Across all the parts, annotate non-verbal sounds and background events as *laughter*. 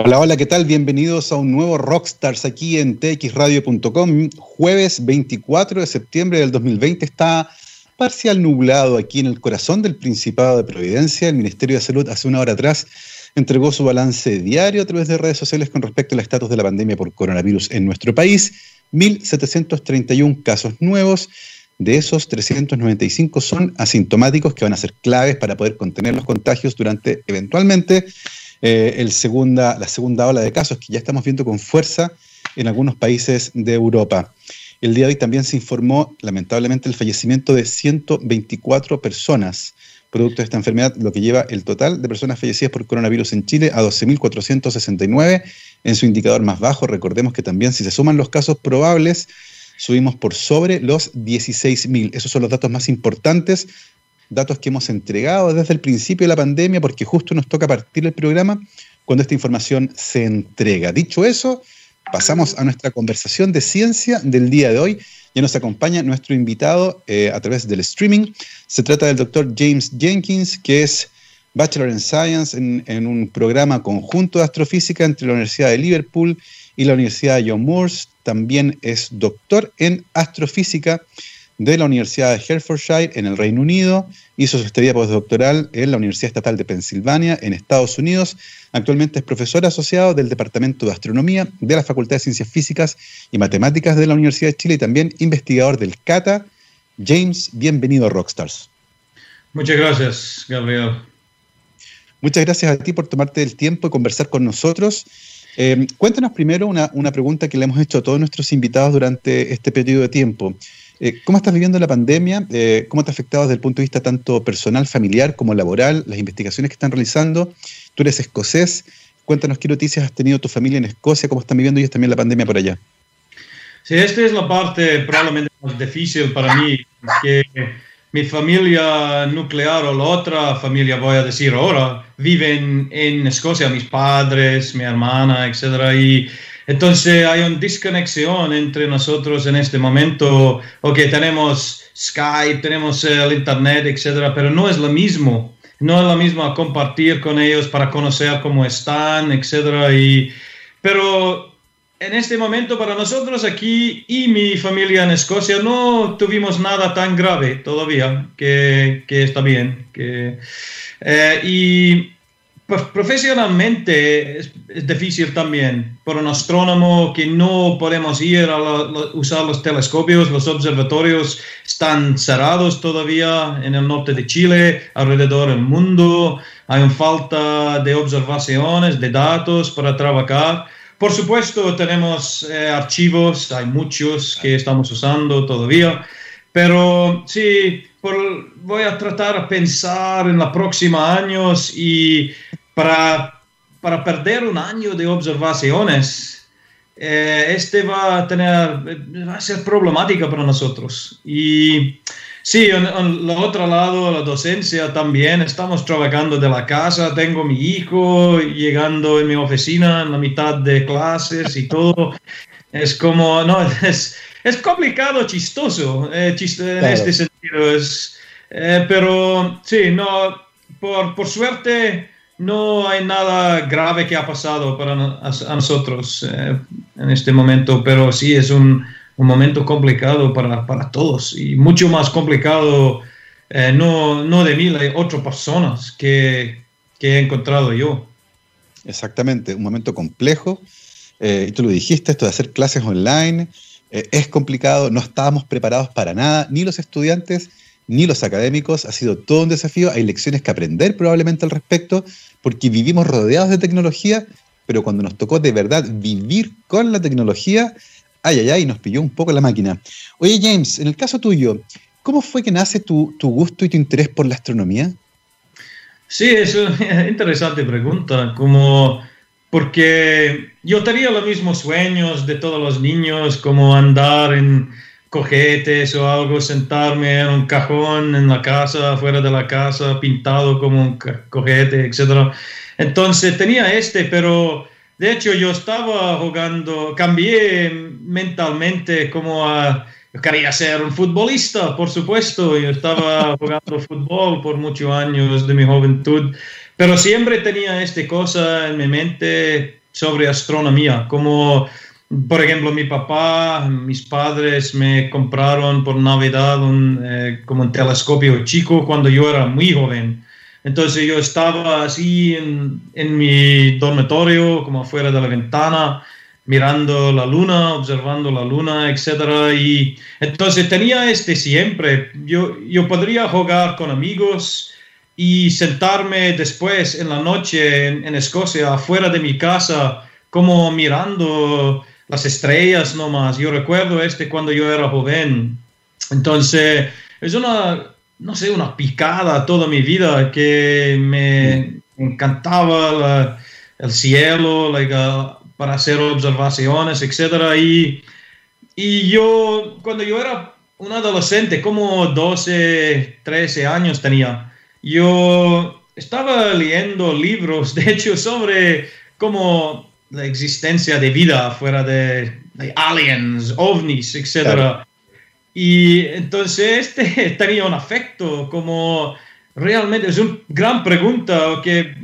Hola, hola, ¿qué tal? Bienvenidos a un nuevo Rockstars aquí en txradio.com. Jueves 24 de septiembre del 2020 está parcial nublado aquí en el corazón del Principado de Providencia. El Ministerio de Salud hace una hora atrás entregó su balance diario a través de redes sociales con respecto al estatus de la pandemia por coronavirus en nuestro país. 1.731 casos nuevos. De esos, 395 son asintomáticos que van a ser claves para poder contener los contagios durante eventualmente eh, el segunda, la segunda ola de casos que ya estamos viendo con fuerza en algunos países de Europa. El día de hoy también se informó, lamentablemente, el fallecimiento de 124 personas producto de esta enfermedad, lo que lleva el total de personas fallecidas por coronavirus en Chile a 12.469 en su indicador más bajo. Recordemos que también si se suman los casos probables, subimos por sobre los 16.000. Esos son los datos más importantes datos que hemos entregado desde el principio de la pandemia, porque justo nos toca partir el programa cuando esta información se entrega. Dicho eso, pasamos a nuestra conversación de ciencia del día de hoy. Ya nos acompaña nuestro invitado eh, a través del streaming. Se trata del doctor James Jenkins, que es Bachelor in Science en, en, un programa conjunto de astrofísica entre la Universidad de Liverpool y la Universidad de John Moores. También es doctor en astrofísica de la Universidad de Hertfordshire en el Reino Unido, hizo su estadía postdoctoral en la Universidad Estatal de Pensilvania en Estados Unidos. Actualmente es profesor asociado del Departamento de Astronomía de la Facultad de Ciencias Físicas y Matemáticas de la Universidad de Chile y también investigador del CATA. James, bienvenido a Rockstars. Muchas gracias, Gabriel. Muchas gracias a ti por tomarte el tiempo y conversar con nosotros. Eh, cuéntanos primero una, una pregunta que le hemos hecho a todos nuestros invitados durante este periodo de tiempo. Eh, ¿Cómo estás viviendo la pandemia? Eh, ¿Cómo te ha afectado desde el punto de vista tanto personal, familiar como laboral, las investigaciones que están realizando? Tú eres escocés. Cuéntanos qué noticias has tenido tu familia en Escocia, cómo están viviendo ellos también la pandemia por allá. Sí, esta es la parte probablemente más difícil para mí, que mi familia nuclear o la otra familia, voy a decir ahora, viven en Escocia, mis padres, mi hermana, etc. Y entonces hay una desconexión entre nosotros en este momento. Ok, tenemos Skype, tenemos el Internet, etcétera, pero no es lo mismo. No es lo mismo compartir con ellos para conocer cómo están, etcétera. Y, pero en este momento para nosotros aquí y mi familia en Escocia no tuvimos nada tan grave todavía, que, que está bien. Que, eh, y profesionalmente es, difícil también. Por un astrónomo que no podemos ir a usar los telescopios, los observatorios están cerrados todavía en el norte de Chile, alrededor del mundo. Hay una falta de observaciones, de datos para trabajar. Por supuesto, tenemos eh, archivos, hay muchos que estamos usando todavía, pero sí, voy a tratar de pensar en los próximos años y para, para perder un año de observaciones, eh, este va a tener, va a ser problemática para nosotros. Y sí, en, el otro lado, la docencia también, estamos trabajando de la casa, tengo mi hijo llegando en mi oficina en la mitad de clases y todo. Es como, no, *laughs* es, es complicado, chistoso, eh, en este sentido. Es, eh, pero sí, no, por, por suerte no hay nada grave que ha pasado para nosotros eh, en este momento, pero sí es un, un momento complicado para, para, todos y mucho más complicado, eh, no, no de mí, de otras personas que, que, he encontrado yo. Exactamente, un momento complejo. Eh, y tú lo dijiste, esto de hacer clases online es complicado, no estábamos preparados para nada, ni los estudiantes ni los académicos, ha sido todo un desafío, hay lecciones que aprender probablemente al respecto, porque vivimos rodeados de tecnología, pero cuando nos tocó de verdad vivir con la tecnología, ay, ay, ay, nos pilló un poco la máquina. Oye, James, en el caso tuyo, ¿cómo fue que nace tu, gusto y tu interés por la astronomía? Sí, es una *laughs* interesante pregunta, como porque yo tenía los mismos sueños de todos los niños, como andar en cojetes o algo, sentarme en un cajón en la casa, fuera de la casa, pintado como un cojete, etc. Entonces tenía este, pero de hecho yo estaba jugando, cambié mentalmente como a... quería ser un futbolista, por supuesto. Yo estaba *laughs* jugando fútbol por muchos años de mi juventud, pero siempre tenía esta cosa en mi mente sobre astronomía, como por ejemplo mi papá, mis padres me compraron por Navidad un, eh, como un telescopio chico cuando yo era muy joven. Entonces yo estaba así en, en mi dormitorio, como afuera de la ventana, mirando la luna, observando la luna, etc. Y entonces tenía este siempre. Yo, yo podría jugar con amigos y sentarme después en la noche en, Escocia, afuera de mi casa, como mirando las estrellas nomás. Yo recuerdo este cuando yo era joven. Entonces, es una, no sé, una picada toda mi vida que me encantaba el cielo, like, para hacer observaciones, etc. Y, y yo, cuando yo era un adolescente, como 12, 13 años tenía, yo estaba leyendo libros, *laughs* de hecho, sobre cómo la existencia de vida fuera de, aliens, ovnis, etc. Y entonces este *laughs* tenía un afecto como realmente es una gran pregunta que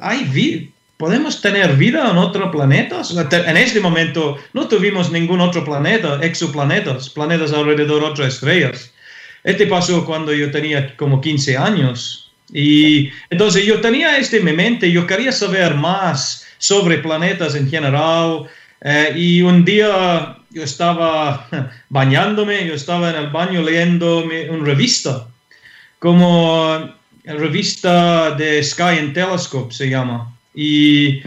hay vida ¿Podemos tener vida en otros planetas? En este momento no tuvimos ningún otro planeta, exoplanetas, planetas alrededor de otras estrellas. Este pasó cuando yo tenía como 15 años. Y entonces yo tenía este en mi mente, yo quería saber más sobre planetas en general. Eh, y un día yo estaba *laughs* bañándome, yo estaba en el baño leyendo una revista, como la revista de Sky and Telescope se llama. Y,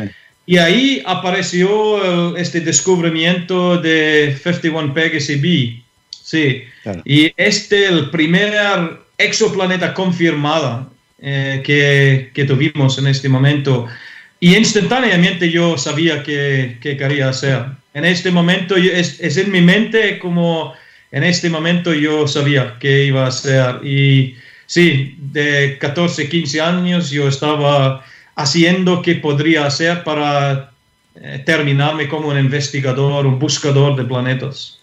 y ahí apareció este descubrimiento de 51 Pegasi B. Sí. Y este el primer exoplaneta confirmado eh, que, que, tuvimos en este momento. Y instantáneamente yo sabía que, que quería hacer. En este momento es, es, en mi mente como en este momento yo sabía que iba a hacer. Y sí, de 14, 15 años yo estaba haciendo qué podría hacer para eh, terminarme como un investigador, un buscador de planetas.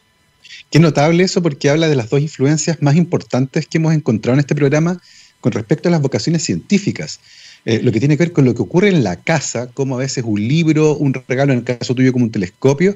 Qué notable eso porque habla de las dos influencias más importantes que hemos encontrado en este programa con respecto a las vocaciones científicas. Eh, lo que tiene que ver con lo que ocurre en la casa, como a veces un libro, un regalo, en el caso tuyo como un telescopio,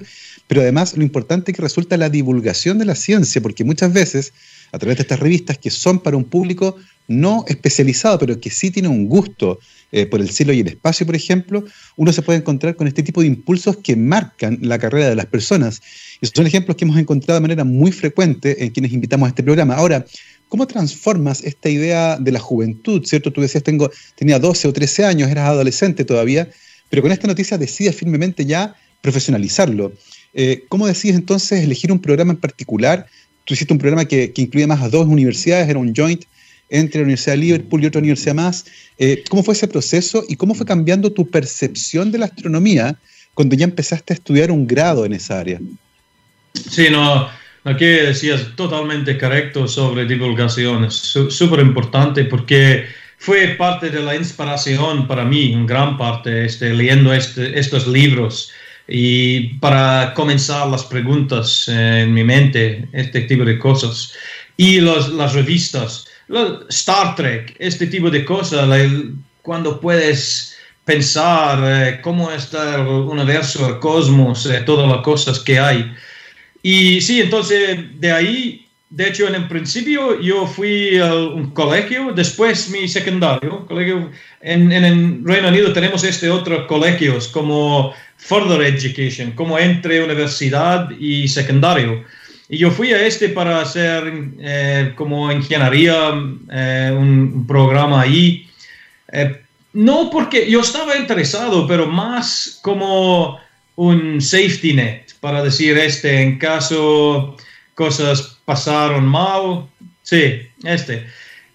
pero además lo importante que resulta la divulgación de la ciencia, porque muchas veces a través de estas revistas que son para un público no especializado, pero que sí tiene un gusto eh, por el cielo y el espacio, por ejemplo, uno se puede encontrar con este tipo de impulsos que marcan la carrera de las personas. Y son ejemplos que hemos encontrado de manera muy frecuente en quienes invitamos a este programa. Ahora, ¿cómo transformas esta idea de la juventud? ¿Cierto? Tú decías, tengo, tenía 12 o 13 años, eras adolescente todavía, pero con esta noticia decides firmemente ya profesionalizarlo. Eh, ¿Cómo decides entonces elegir un programa en particular? Tú hiciste un programa que, que incluía más a dos universidades, era un joint entre la Universidad de Liverpool y otra universidad más. Eh, ¿Cómo fue ese proceso y cómo fue cambiando tu percepción de la astronomía cuando ya empezaste a estudiar un grado en esa área? Sí, no, lo que decías totalmente correcto sobre divulgación, es súper importante porque fue parte de la inspiración para mí, en gran parte, este, leyendo este, estos libros y para comenzar las preguntas en mi mente, este tipo de cosas. Y las revistas. Star Trek, este tipo de cosas, cuando puedes pensar eh, cómo está el universo, el cosmos, eh, todas las cosas que hay. Y sí, entonces de ahí, de hecho, en el principio yo fui a un colegio, después mi secundario, colegio, en, en el Reino Unido tenemos este otro colegios como Further Education, como entre universidad y secundario. Y yo fui a este para hacer eh, como ingeniería, eh, un, programa ahí. Eh, no porque yo estaba interesado, pero más como un safety net, para decir este, en caso cosas pasaron mal. Sí, este.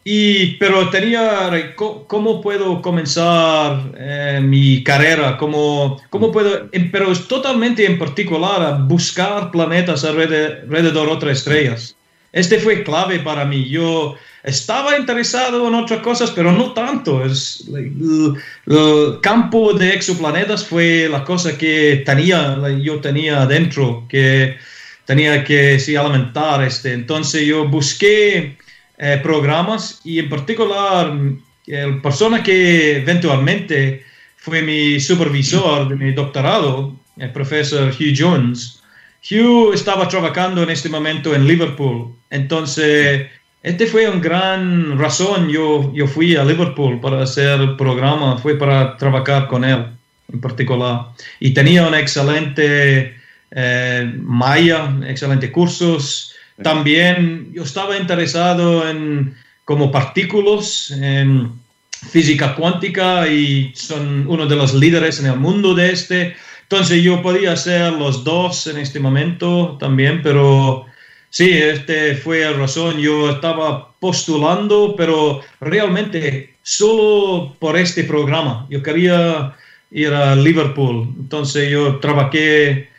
Y, pero tenía, ¿cómo puedo comenzar eh, mi carrera? ¿Cómo, ¿Cómo puedo, pero es totalmente en particular buscar planetas alrededor, de otras estrellas. Este fue clave para mí. Yo estaba interesado en otras cosas, pero no tanto. Es, el, campo de exoplanetas fue la cosa que tenía, yo tenía adentro, que tenía que sí, alimentar. Este. Entonces yo busqué eh, programas y en particular la persona que eventualmente fue mi supervisor de mi doctorado, el profesor Hugh Jones. Hugh estaba trabajando en este momento en Liverpool, entonces este fue una gran razón. Yo, yo fui a Liverpool para hacer el programa, fue para trabajar con él en particular. Y tenía un excelente eh, Maya, excelentes cursos. También yo estaba interesado en como partículas, en física cuántica y son uno de los líderes en el mundo de este. Entonces yo podía hacer los dos en este momento también, pero sí, este fue la razón. Yo estaba postulando, pero realmente solo por este programa. Yo quería ir a Liverpool. Entonces yo trabajé,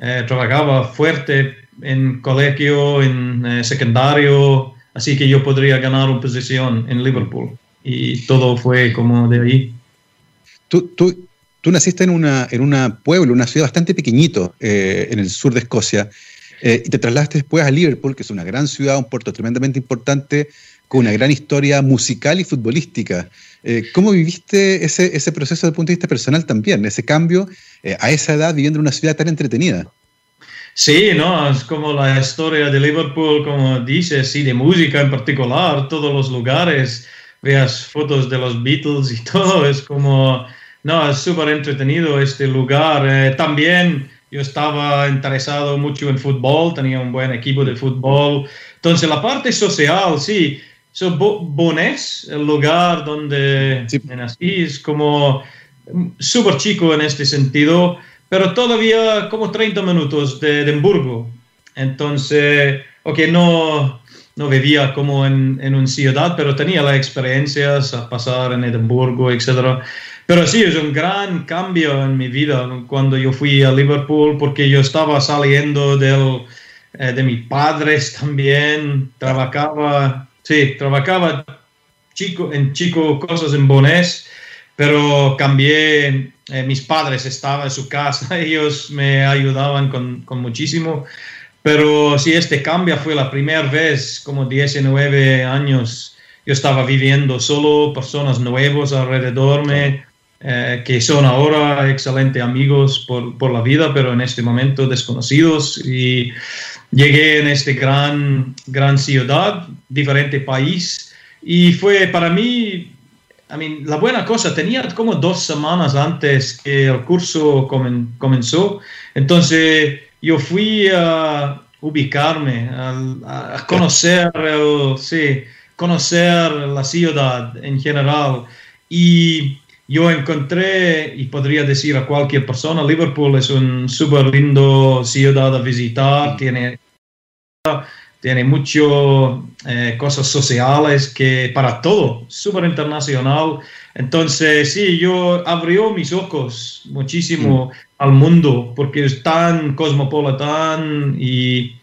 eh, trabajaba fuerte en colegio, en eh, secundario, así que yo podría ganar una posición en Liverpool y todo fue como de ahí. Tú, tú, tú naciste en una, en una pueblo, una ciudad bastante pequeñito eh, en el sur de Escocia, eh, y te trasladaste después a Liverpool, que es una gran ciudad, un puerto tremendamente importante, con una gran historia musical y futbolística. Eh, ¿Cómo viviste ese, ese proceso desde el punto de vista personal también, ese cambio a esa edad viviendo en una ciudad tan entretenida? Sí, no, es como la historia de Liverpool, como dices, y de música en particular, todos los lugares veas fotos de los Beatles y *laughs* todo, es como, no, es súper entretenido este lugar. Eh, también yo estaba interesado mucho en fútbol, tenía un buen equipo de fútbol. Entonces, la parte social, sí, so, Bones, el lugar donde nací, es como súper chico en este sentido, pero todavía como 30 minutos de Edimburgo. Entonces, ok, no, no vivía como en, en una ciudad, pero tenía las experiencias a pasar en Edimburgo, etc. Pero sí, es un gran cambio en mi vida cuando yo fui a Liverpool, porque yo estaba saliendo del, eh, de mis padres también, trabajaba, sí, trabajaba chico, en chico cosas en Bonés, pero cambié, eh, mis padres estaban en su casa, *laughs* ellos me ayudaban con, con muchísimo. Pero sí, este cambio fue la primera vez, como 19 años, yo estaba viviendo solo, personas nuevas alrededor me, eh, que son ahora excelentes amigos por, por, la vida, pero en este momento desconocidos. Y llegué en este gran, gran ciudad, diferente país, y fue para mí, I mean, la buena cosa, tenía como dos semanas antes que el curso comenzó, entonces yo fui a ubicarme, a, conocer, sí, conocer la ciudad en general. Y yo encontré, y podría decir a cualquier persona, Liverpool es un súper lindo ciudad a visitar, tiene, tiene mucho eh, cosas sociales que para todo, súper internacional. Entonces, sí, yo abrió mis ojos muchísimo al mundo porque es tan cosmopolitan y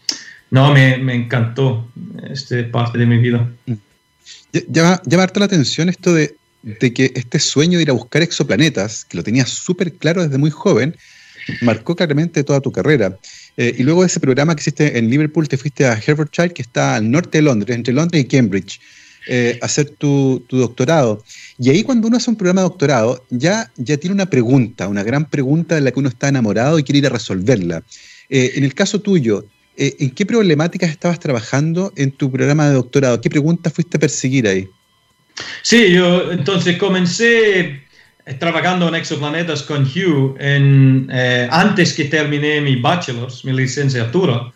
no, me, me encantó este parte de mi vida. Mm. Llama, llama harta la atención esto de, de, que este sueño de ir a buscar exoplanetas, que lo tenías súper claro desde muy joven, marcó claramente toda tu carrera. Eh, y luego de ese programa que hiciste en Liverpool, te fuiste a Hertfordshire, que está al norte de Londres, entre Londres y Cambridge. Eh, hacer tu, doctorado. Y ahí cuando uno hace un programa de doctorado, ya, ya tiene una pregunta, una gran pregunta de la que uno está enamorado y quiere ir a resolverla. Eh, en el caso tuyo, ¿en qué problemáticas estabas trabajando en tu programa de doctorado? ¿Qué preguntas fuiste a perseguir ahí? Sí, yo entonces comencé trabajando en exoplanetas con Hugh en, antes que terminé mi bachelor's, mi licenciatura.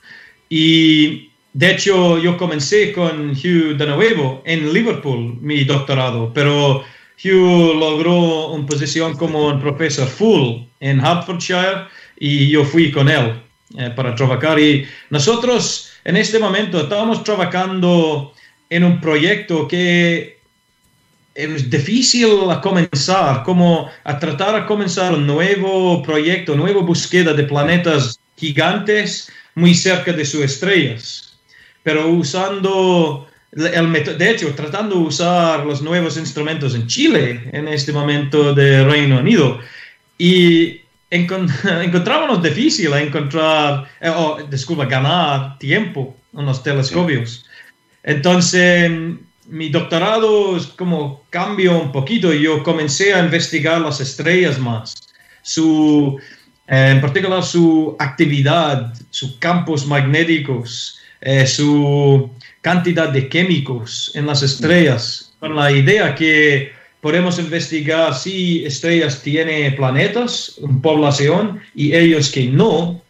Y de hecho, yo comencé con Hugh de nuevo en Liverpool, mi doctorado, pero Hugh logró una posición como un profesor full en Hertfordshire y yo fui con él eh, para trabajar. Y nosotros en este momento estábamos trabajando en un proyecto que es difícil a comenzar, como a tratar de comenzar un nuevo proyecto, nueva búsqueda de planetas gigantes muy cerca de sus estrellas pero usando el método, de hecho, tratando de usar los nuevos instrumentos en Chile en este momento de Reino Unido. Y *laughs* encontrábamos difícil encontrar, eh, oh, disculpa, ganar tiempo en los telescopios. Entonces, mi doctorado es como cambio un poquito. Yo comencé a investigar las estrellas más, su, eh, en particular su actividad, sus campos magnéticos, eh, su cantidad de químicos en las estrellas, con la idea que podemos investigar si estrellas tienen planetas, población, y ellos que no.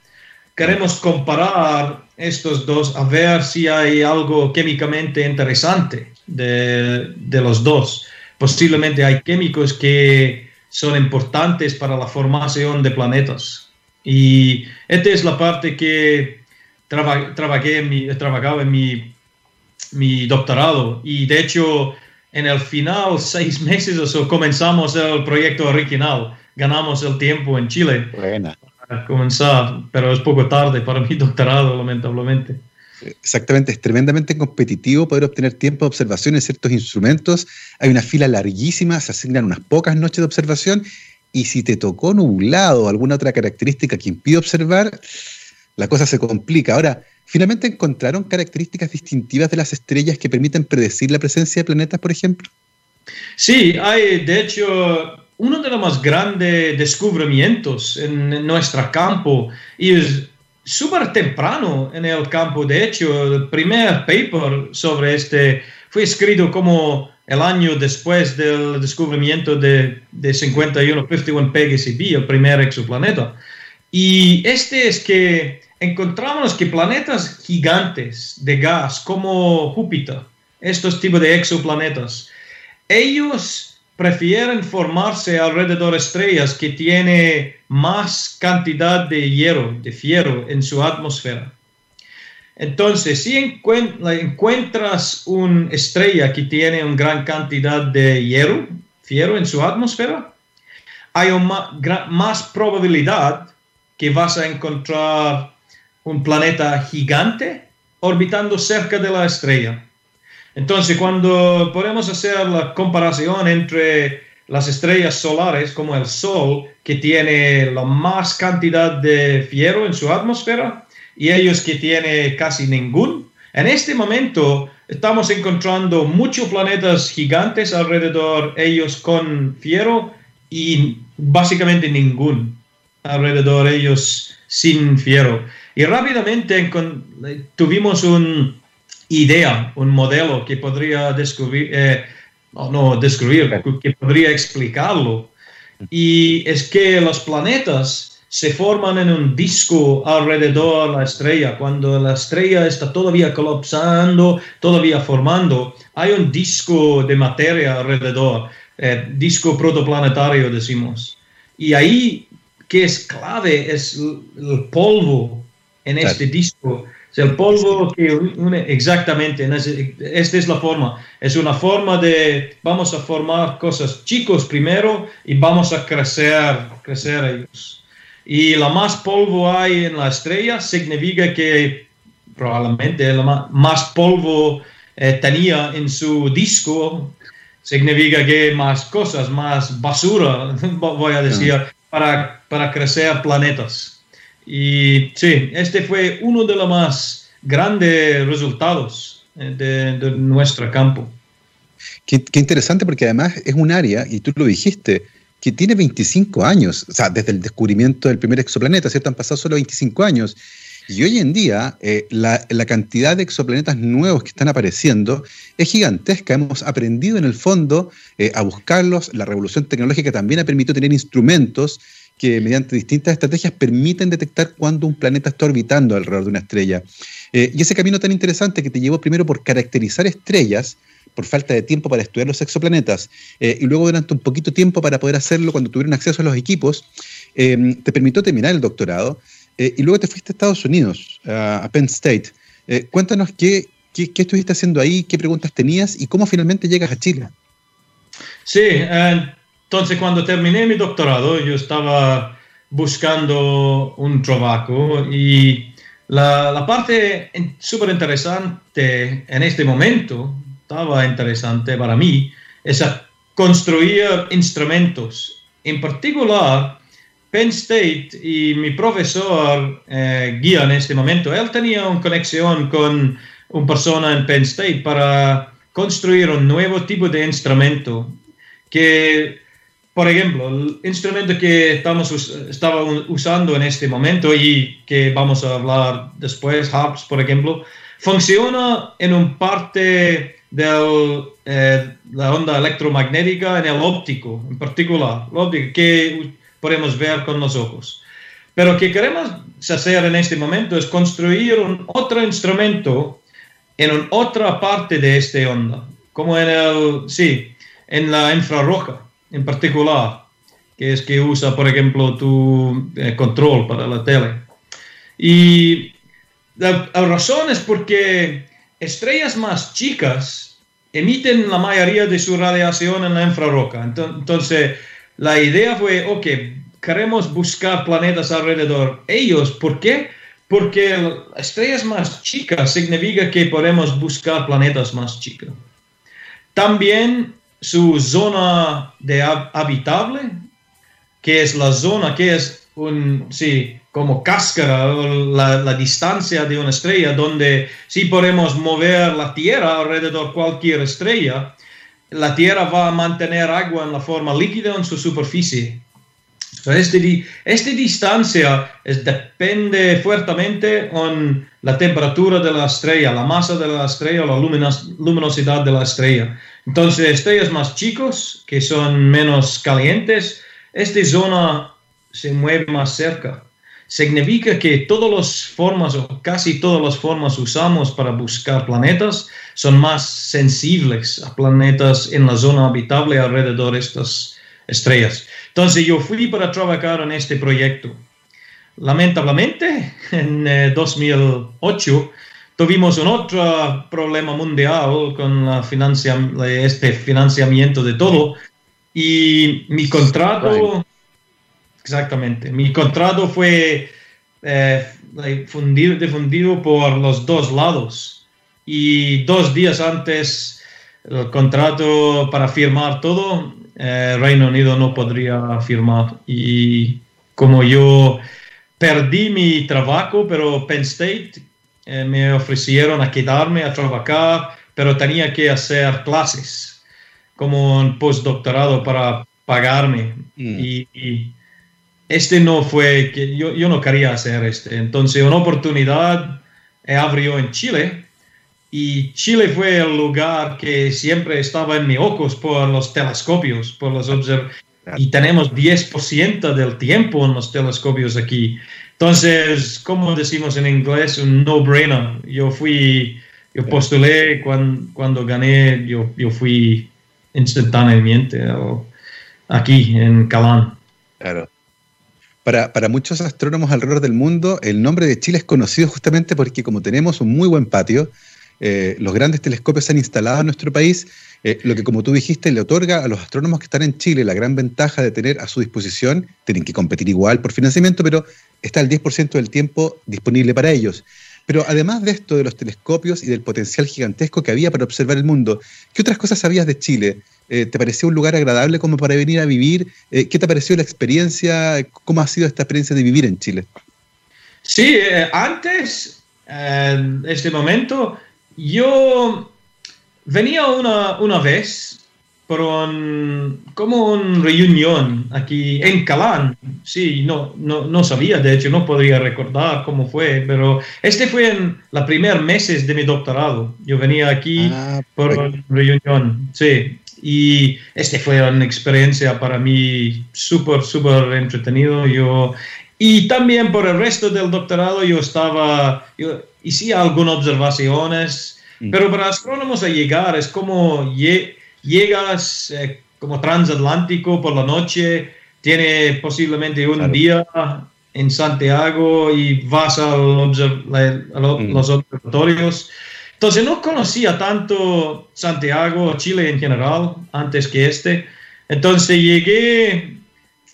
Queremos comparar estos dos a ver si hay algo químicamente interesante de, de los dos. Posiblemente hay químicos que son importantes para la formación de planetas. Y esta es la parte que trabajé en mi, he trabajado en mi, mi doctorado. Y de hecho, en el final, *laughs* seis meses o so, comenzamos el proyecto original. Ganamos el tiempo en Chile. Buena. Para comenzar, pero es poco tarde para mi *laughs* doctorado, lamentablemente. Exactamente, es tremendamente competitivo poder obtener tiempo de observación en ciertos instrumentos. Hay una fila larguísima, se asignan unas pocas noches de observación y si te tocó nublado o alguna otra característica que impide observar, la cosa se complica. Ahora, ¿finalmente encontraron características distintivas de las estrellas que permiten predecir la presencia de planetas, por ejemplo? Sí, hay, de hecho, uno de los más grandes descubrimientos en nuestro campo es súper temprano en el campo. De hecho, el primer paper sobre este fue escrito como el año después del descubrimiento de, de 51, 51 Pegasus B, el primer exoplaneta. Y este es que encontramos que planetas gigantes de gas como Júpiter, estos tipos de exoplanetas, ellos prefieren formarse alrededor de estrellas que tienen más cantidad de hierro, de fierro en su atmósfera. Entonces, si encuentras una estrella que tiene una gran cantidad de hierro, fierro en su atmósfera, hay más probabilidad que vas a encontrar un planeta gigante orbitando cerca de la estrella. Entonces, cuando podemos hacer la comparación entre las estrellas solares como el Sol, que tiene la más cantidad de fierro en su atmósfera, y ellos que tienen casi ningún, en este momento estamos encontrando muchos planetas gigantes alrededor, ellos con fierro, y básicamente ningún alrededor, ellos sin fierro. Y rápidamente tuvimos un idea, un modelo que podría descubrir, eh, no, descubrir, que podría explicarlo. Y es que los planetas se forman en un disco alrededor de la estrella. Cuando la estrella está todavía colapsando, todavía formando, hay un disco de materia alrededor, eh, disco protoplanetario decimos. Y ahí que es clave es el polvo en este disco el polvo que une exactamente, esta es la forma, es una forma de, vamos a formar cosas chicos primero y vamos a crecer, crecer ellos. Y la más polvo hay en la estrella significa que probablemente la más polvo eh, tenía en su disco, significa que más cosas, más basura, *laughs* voy a decir, para, para crecer planetas. Y sí, este fue uno de los más grandes resultados eh, de, nuestro campo. Qué, interesante porque además es un área, y tú lo dijiste, que tiene 25 años, o sea, desde el descubrimiento del primer exoplaneta, ¿cierto? Han pasado solo 25 años. Y hoy en día eh, la, cantidad de exoplanetas nuevos que están apareciendo es gigantesca. Hemos aprendido en el fondo eh, a buscarlos. La revolución tecnológica también ha permitido tener instrumentos que mediante distintas estrategias permiten detectar cuando un planeta está orbitando alrededor de una estrella. Eh, y ese camino tan interesante que te llevó primero por caracterizar estrellas, por falta de tiempo para estudiar los exoplanetas, eh, y luego durante un poquito tiempo para poder hacerlo cuando tuvieron acceso a los equipos, eh, te permitió terminar el doctorado, y luego te fuiste a Estados Unidos, a Penn State. cuéntanos qué, qué, estuviste haciendo ahí, qué preguntas tenías y cómo finalmente llegas a Chile. Sí, entonces, cuando terminé mi doctorado, yo estaba buscando un trabajo y la, la parte súper interesante en este momento, estaba interesante para mí, es construir instrumentos. En particular, Penn State y mi profesor eh, guía en este momento, él tenía una conexión con una persona en Penn State para construir un nuevo tipo de instrumento que, por ejemplo, el instrumento que estamos estaba usando en este momento y que vamos a hablar después, HARPS, por ejemplo, funciona en un parte de eh, la onda electromagnética en el óptico, en particular, el óptico, que podemos ver con los ojos. Pero que queremos hacer en este momento es construir un otro instrumento en otra parte de esta onda, como en el, sí, en la infrarroja en particular, que es que usa, por ejemplo, tu eh, control para la tele. Y la, razón es porque estrellas más chicas emiten la mayoría de su radiación en la infrarroja. Entonces, la idea fue, ok, queremos buscar planetas alrededor. Ellos, ¿por qué? Porque estrellas más chicas significa que podemos buscar planetas más chicos. También su zona de habitable, que es la zona que es un, sí, como cáscara, la, la, distancia de una estrella, donde si podemos mover la Tierra alrededor de cualquier estrella, la Tierra va a mantener agua en la forma líquida en su superficie. Este esta distancia es, depende fuertemente con la temperatura de la estrella, la masa de la estrella la luminosidad de la estrella. Entonces, estrellas más chicos, que son menos calientes, esta zona se mueve más cerca significa que todas las formas o casi todas las formas usamos para buscar planetas son más sensibles a planetas en la zona habitable alrededor de estas estrellas. Entonces yo fui para trabajar en este proyecto. Lamentablemente, en 2008 eh, tuvimos un otro problema mundial con la este financiamiento de todo y mi contrato... Exactamente. Mi contrato fue eh, difundido por los dos lados y dos días antes el contrato para firmar todo, eh, Reino Unido no podría firmar. Y como yo perdí mi trabajo, pero Penn State eh, me ofrecieron a quedarme a trabajar, pero tenía que hacer clases como un postdoctorado para pagarme. Mm. y, este no fue, que yo, yo no quería hacer este. Entonces, una oportunidad abrió en Chile y Chile fue el lugar que siempre estaba en mis ojos por los telescopios, por los y tenemos 10% del tiempo en los telescopios aquí. Entonces, como decimos en inglés, un no-brainer. Yo fui, yo postulé cuando, cuando gané, yo, yo fui instantáneamente aquí en Calán. Claro. Para, muchos astrónomos alrededor del mundo, el nombre de Chile es conocido justamente porque como tenemos un muy buen patio, eh, los grandes telescopios se han instalado en nuestro país, eh, lo que como tú dijiste le otorga a los astrónomos que están en Chile la gran ventaja de tener a su disposición, tienen que competir igual por financiamiento, pero está el 10% del tiempo disponible para ellos. Pero además de esto, de los telescopios y del potencial gigantesco que había para observar el mundo, ¿qué otras cosas sabías de Chile? Eh, ¿Te pareció un lugar agradable como para venir a vivir? Eh, ¿Qué te pareció la experiencia? ¿Cómo ha sido esta experiencia de vivir en Chile? Sí, eh, antes, en este momento, yo venía una, una vez un, como una reunión aquí en Calán. Sí, no, no, no, sabía, de hecho, no podría recordar cómo fue, pero este fue en los primeros meses de mi doctorado. Yo venía aquí ah, por una reunión, sí. Y este fue una experiencia para mí súper, súper entretenido. Yo, y también por el resto del doctorado yo estaba, yo hice algunas observaciones, mm. pero para astrónomos a llegar es como llegas eh, como transatlántico por la noche, tiene posiblemente un día en Santiago y vas a, mm. los observatorios. Entonces no conocía tanto Santiago, Chile en general, antes que este. Entonces llegué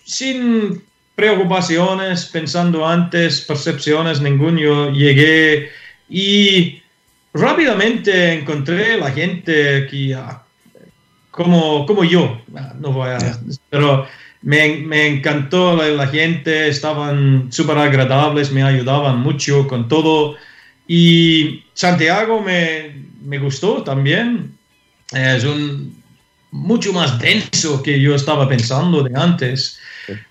sin preocupaciones, pensando antes, percepciones, ningún. Yo llegué y rápidamente encontré la gente que, como, como yo, no voy a, pero me, me, encantó la, la gente, estaban súper agradables, me ayudaban mucho con todo. Y Santiago me, me gustó también. es un, mucho más denso que yo estaba pensando de antes.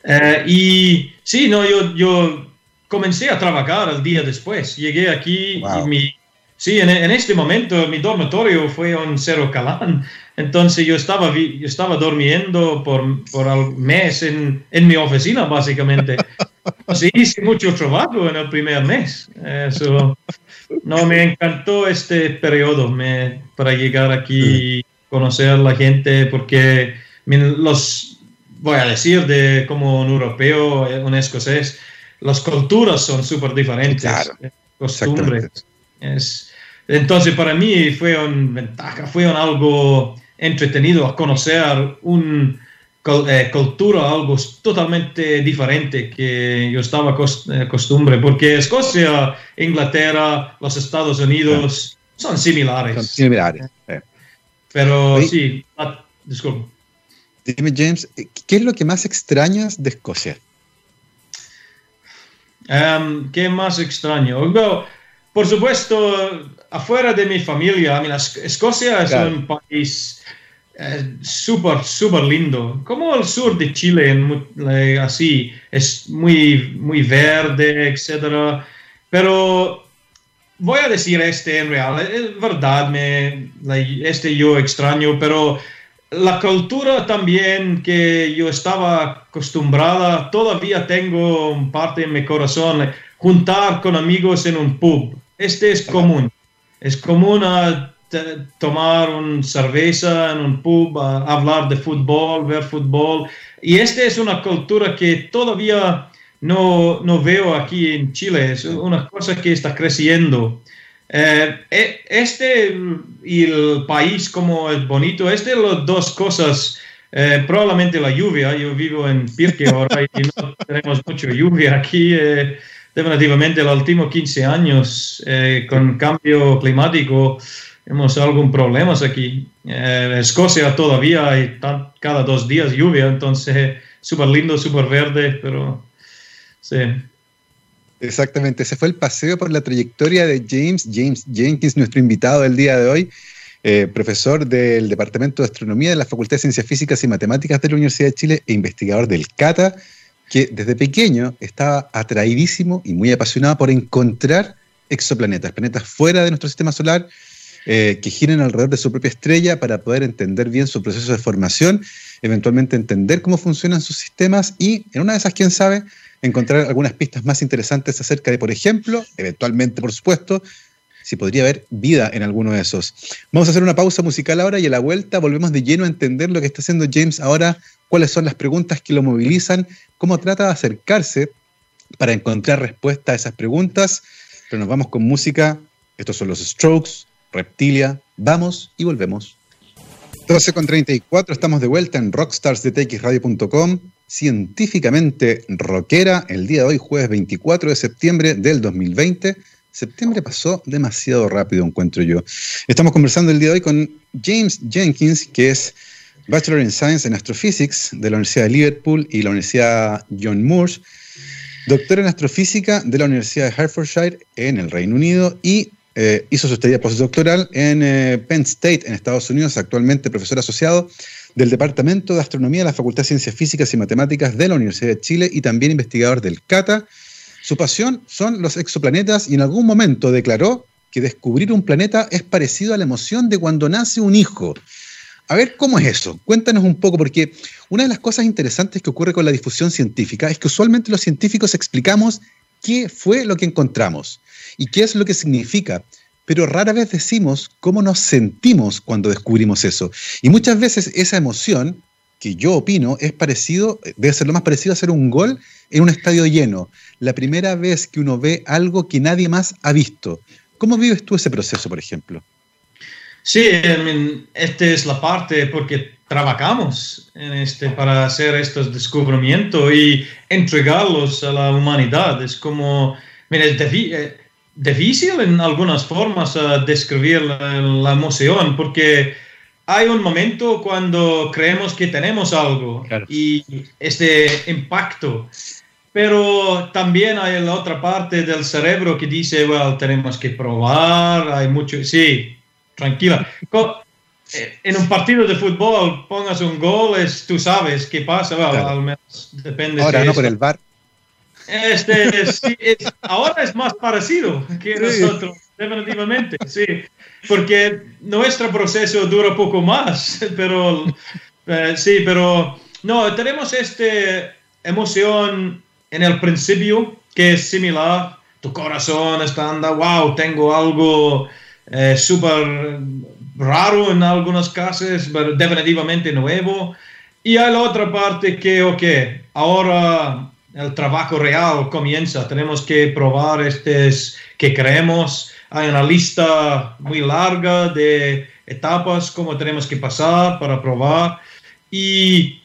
Eh, y sí, no, yo, yo comencé a trabajar el día después. Llegué aquí y mi, sí, en, en, este momento mi dormitorio fue un cero calán. Entonces yo estaba, yo estaba durmiendo por, por un mes en, en mi oficina, básicamente. *laughs* Sí, hice mucho trabajo en el primer mes. Eso, no, me encantó este periodo me, para llegar aquí y conocer a la gente, porque los, voy a decir, de como un europeo, un escocés, las culturas son súper diferentes. Claro, costumbres. Es, entonces, para mí fue una ventaja, fue un algo entretenido a conocer un eh, cultura, algo totalmente diferente que yo estaba acostumbrado, eh, porque Escocia, Inglaterra, los Estados Unidos son similares. Son similares. Eh. Pero sí, ah, disculpe. Dime, James, ¿qué es lo que más extrañas de Escocia? Um, ¿Qué más extraño? por supuesto, afuera de mi familia, Escocia es un país eh, súper, súper lindo. Como el sur de Chile, así, es muy, muy verde, etc. Pero voy a decir este en real, es verdad, me, este yo extraño, pero la cultura también que yo estaba acostumbrada, todavía tengo parte en mi corazón, juntar con amigos en un pub. Este es común. Es común a tomar una cerveza en un pub, a hablar de fútbol, ver fútbol. Y esta es una cultura que todavía no, no veo aquí en Chile. Es una cosa que está creciendo. Eh, e, este y el país como es bonito, este las dos cosas, eh, probablemente la lluvia, yo vivo en Pirque ahora y no tenemos mucha lluvia aquí, eh, definitivamente los últimos 15 años con cambio climático hemos algún problemas aquí. Escocia todavía hay cada dos días lluvia, entonces súper lindo, súper verde, pero sí. Exactamente, ese fue el paseo por la trayectoria de James, James Jenkins, nuestro invitado del día de hoy, eh, profesor del Departamento de Astronomía de la Facultad de Ciencias Físicas y Matemáticas de la Universidad de Chile e investigador del CATA, que desde pequeño estaba atraidísimo y muy apasionado por encontrar exoplanetas, planetas fuera de nuestro sistema solar, eh, que giren alrededor de su propia estrella para poder entender bien su proceso de formación, eventualmente entender cómo funcionan sus sistemas y, en una de esas, quién sabe, encontrar algunas pistas más interesantes acerca de, por ejemplo, eventualmente, por supuesto, si podría haber vida en alguno de esos. Vamos a hacer una pausa musical ahora y a la vuelta volvemos de lleno a entender lo que está haciendo James ahora, cuáles son las preguntas que lo movilizan, cómo trata de acercarse para encontrar respuesta a esas preguntas. Pero nos vamos con música. Estos son los Strokes, Reptilia. Vamos y volvemos. 12 con 34, estamos de vuelta en rockstarsdetxradio.com científicamente rockera el día de hoy, jueves 24 de septiembre del 2020. Septiembre pasó demasiado rápido, encuentro yo. Estamos conversando el día de hoy con James Jenkins, que es Bachelor in Science en Astrophysics de la Universidad de Liverpool y la Universidad John Moore, doctor en Astrofísica de la Universidad de Hertfordshire en el Reino Unido y eh, hizo su estadía postdoctoral en eh, Penn State en Estados Unidos, actualmente profesor asociado del Departamento de Astronomía de la Facultad de Ciencias Físicas y Matemáticas de la Universidad de Chile y también investigador del CATA. Su pasión son los exoplanetas y en algún momento declaró que descubrir un planeta es parecido a la emoción de cuando nace un hijo. A ver, ¿cómo es eso? Cuéntanos un poco, porque una de las cosas interesantes que ocurre con la difusión científica es que usualmente los científicos explicamos qué fue lo que encontramos y qué es lo que significa pero rara vez decimos cómo nos sentimos cuando descubrimos eso. Y muchas veces esa emoción, que yo opino, es parecido, debe ser lo más parecido a hacer un gol en un estadio lleno. La primera vez que uno ve algo que nadie más ha visto. ¿Cómo vives tú ese proceso, por ejemplo? Sí, esta es la parte porque trabajamos en este, para hacer estos descubrimientos y entregarlos a la humanidad. Es como, mira, eh, difícil en algunas formas uh, describir la, emoción porque hay un momento cuando creemos que tenemos algo y este impacto, pero también hay la otra parte del cerebro que dice, well, tenemos que probar, hay mucho, sí, tranquila. eh, en un partido de fútbol pongas un gol, es, tú sabes qué pasa, al menos depende. Ahora no por el bar. Este, ahora es más parecido que nosotros, definitivamente, sí, porque nuestro proceso dura poco más, *laughs* pero eh, sí, pero no, tenemos esta emoción en el principio que es similar, tu corazón está andando, wow, tengo algo eh, súper raro en algunos casos, pero definitivamente nuevo. Y hay la otra parte que, ok, ahora el trabajo real comienza, tenemos que probar estos que creemos, hay una lista muy larga de etapas como tenemos que pasar para probar. Y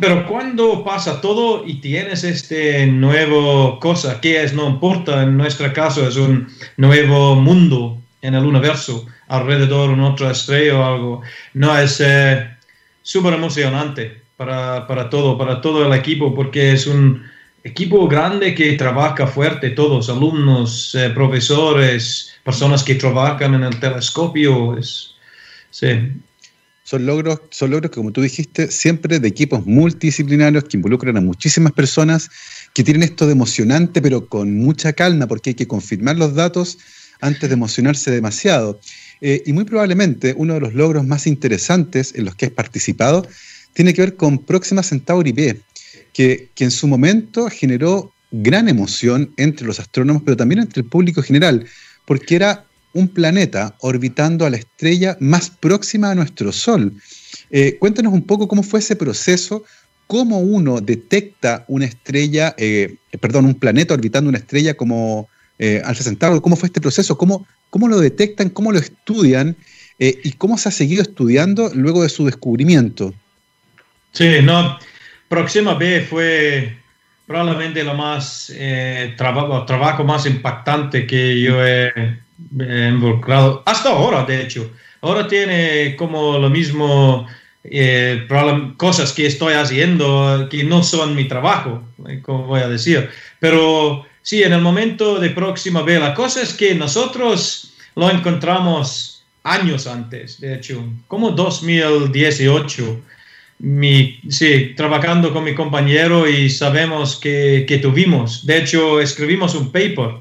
pero cuando pasa todo y tienes este nuevo cosa, que es, no importa, en nuestro caso es un nuevo mundo en el universo, alrededor de una otra estrella o algo, no, es eh, súper emocionante para, para, todo, para todo el equipo, porque es un equipo grande que trabaja fuerte, todos, alumnos, eh, profesores, personas que trabajan en el telescopio, es, sí, son logros, son logros que, como tú dijiste, siempre de equipos multidisciplinarios que involucran a muchísimas personas, que tienen esto de emocionante, pero con mucha calma, porque hay que confirmar los datos antes de emocionarse demasiado. Eh, y muy probablemente uno de los logros más interesantes en los que has participado tiene que ver con Próxima Centauri B, que, en su momento generó gran emoción entre los astrónomos, pero también entre el público general, porque era un planeta orbitando a la estrella más próxima a nuestro Sol. Eh, cuéntanos un poco cómo fue ese proceso, cómo uno detecta una estrella, eh, perdón, un planeta orbitando una estrella como eh, Alfa cómo fue este proceso, cómo, cómo lo detectan, cómo lo estudian y cómo se ha seguido estudiando luego de su descubrimiento. Sí, no, Próxima B fue probablemente lo más trabajo, trabajo más impactante que yo he involucrado hasta ahora, de hecho. Ahora tiene como lo mismo eh, cosas que estoy haciendo que no son mi trabajo, eh, como voy a decir. Pero sí, en el momento de próxima vez, la cosa es que nosotros lo encontramos años antes, de hecho, como 2018. Mi, sí, trabajando con mi compañero y sabemos que, que tuvimos. De hecho, escribimos un paper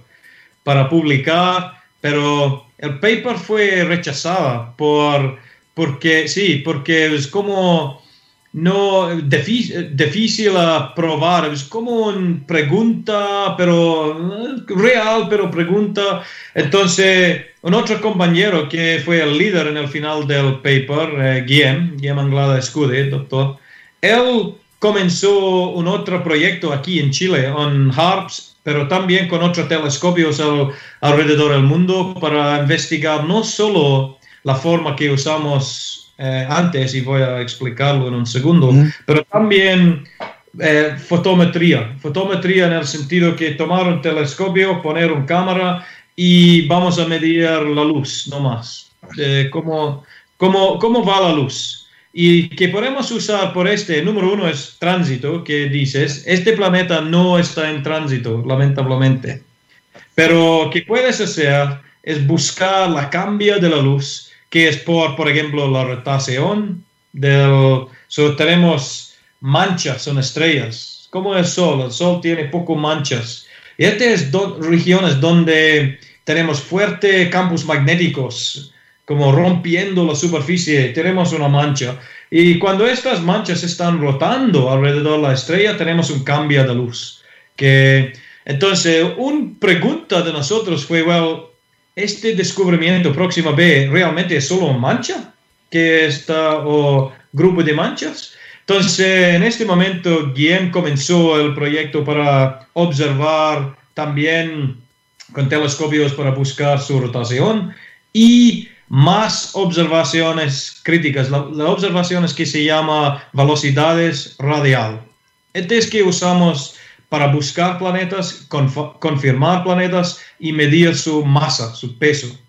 para publicar pero el paper fue rechazado por, porque, sí, porque es como no difícil, difícil probar, es como una pregunta, pero real, pero pregunta. Entonces, un otro compañero que fue el líder en el final del paper, eh, Guillem, Guillem Anglada Escude, doctor, él comenzó un otro proyecto aquí en Chile, on HARPS, pero también con otros telescopios alrededor del mundo para investigar no solo la forma que usamos eh, antes, y voy a explicarlo en un segundo, pero también eh, fotometría. Fotometría en el sentido que tomar un telescopio, poner una cámara y vamos a medir la luz, no más. Eh, cómo, cómo, ¿Cómo va la luz? y que podemos usar por este, número uno es tránsito, que dices, este planeta no está en tránsito, lamentablemente. Pero que puedes hacer es buscar la cambio de la luz, que es por, por ejemplo, la rotación del... So, tenemos manchas, son estrellas, como el Sol, el Sol tiene poco manchas. Y estas es regiones donde tenemos fuertes campos magnéticos, como rompiendo la superficie, tenemos una mancha. Y cuando estas manchas están rotando alrededor de la estrella, tenemos un cambio de luz. Que, entonces, una pregunta de nosotros fue, well, ¿este descubrimiento próxima B realmente es solo mancha? que está, o grupo de manchas? Entonces, en este momento, Guillem comenzó el proyecto para observar también con telescopios para buscar su rotación y más observaciones críticas, las observaciones que se llama velocidades radial. Este es que usamos para buscar planetas, confirmar planetas y medir su masa, su peso.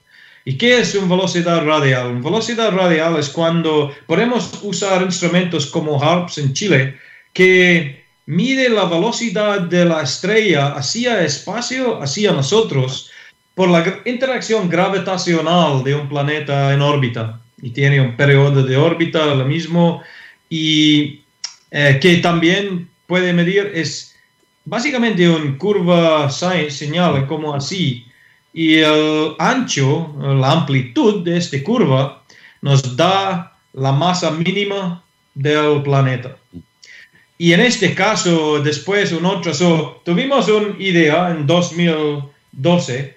¿Y qué es una velocidad radial? Una velocidad radial es cuando podemos usar instrumentos como HARPS en Chile que mide la velocidad de la estrella hacia espacio, hacia nosotros, por la interacción gravitacional de un planeta en órbita. y tiene un periodo de órbita lo mismo y eh, que también puede medir es básicamente una curva señal como así y el ancho, la amplitud de esta curva nos da la masa mínima del planeta. Y en este caso, después un otro, tuvimos una idea en 2012,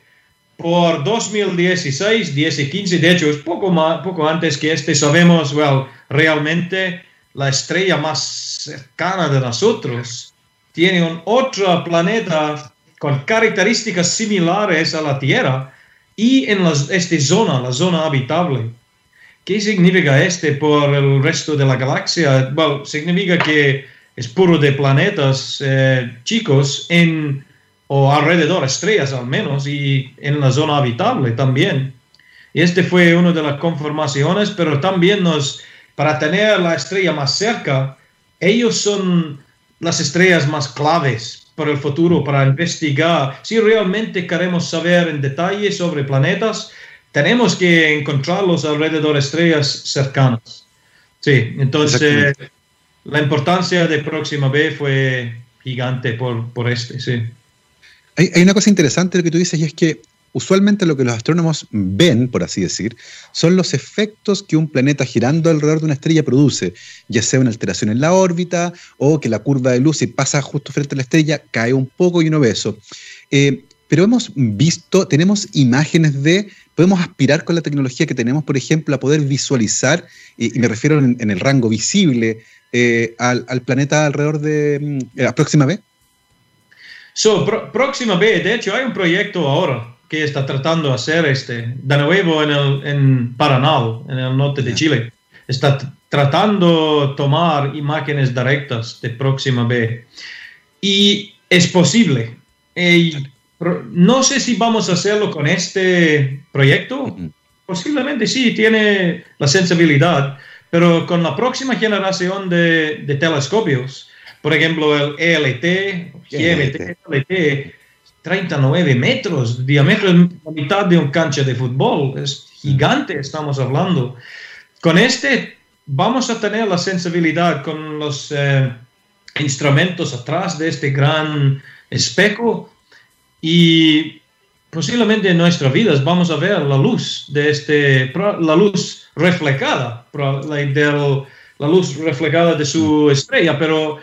por 2016, 10 y 15, de hecho es poco, más, poco antes que este, sabemos, well, realmente la estrella más cercana de nosotros tiene un otro planeta con características similares a la Tierra y en esta zona, la zona habitable. ¿Qué significa este por el resto de la galaxia? Bueno, significa que es puro de planetas eh, chicos en o alrededor estrellas al menos y en la zona habitable también. Y este fue una de las conformaciones, pero también nos, para tener la estrella más cerca, ellos son las estrellas más claves para el futuro, para investigar. Si realmente queremos saber en detalle sobre planetas, tenemos que encontrarlos alrededor de estrellas cercanas. Sí, entonces la importancia de Próxima B fue gigante por, por este, sí. Hay, hay, una cosa interesante lo que tú dices y es que usualmente lo que los astrónomos ven, por así decir, son los efectos que un planeta girando alrededor de una estrella produce, ya sea una alteración en la órbita o que la curva de luz, si pasa justo frente a la estrella, cae un poco y uno ve eso. Eh, pero hemos visto, tenemos imágenes de, podemos aspirar con la tecnología que tenemos, por ejemplo, a poder visualizar, y, me refiero en, el rango visible, eh, al, planeta alrededor de mm, la próxima B. So, próxima B, de hecho, hay un proyecto ahora que está tratando de hacer este, de nuevo en, el, en Paraná, en el norte de Chile. Está tratando de tomar imágenes directas de Próxima B. Y es posible. no sé si vamos a hacerlo con este proyecto. Posiblemente sí, tiene la sensibilidad, pero con la próxima generación de, de telescopios, por ejemplo el ELT, GMT, ELT, 39 metros, diámetro la mitad de un cancha de fútbol, es gigante, estamos hablando. Con este vamos a tener la sensibilidad con los eh, instrumentos atrás de este gran espejo y posiblemente en nuestras vidas vamos a ver la luz de este, la luz reflejada, la, la luz reflejada de su estrella, pero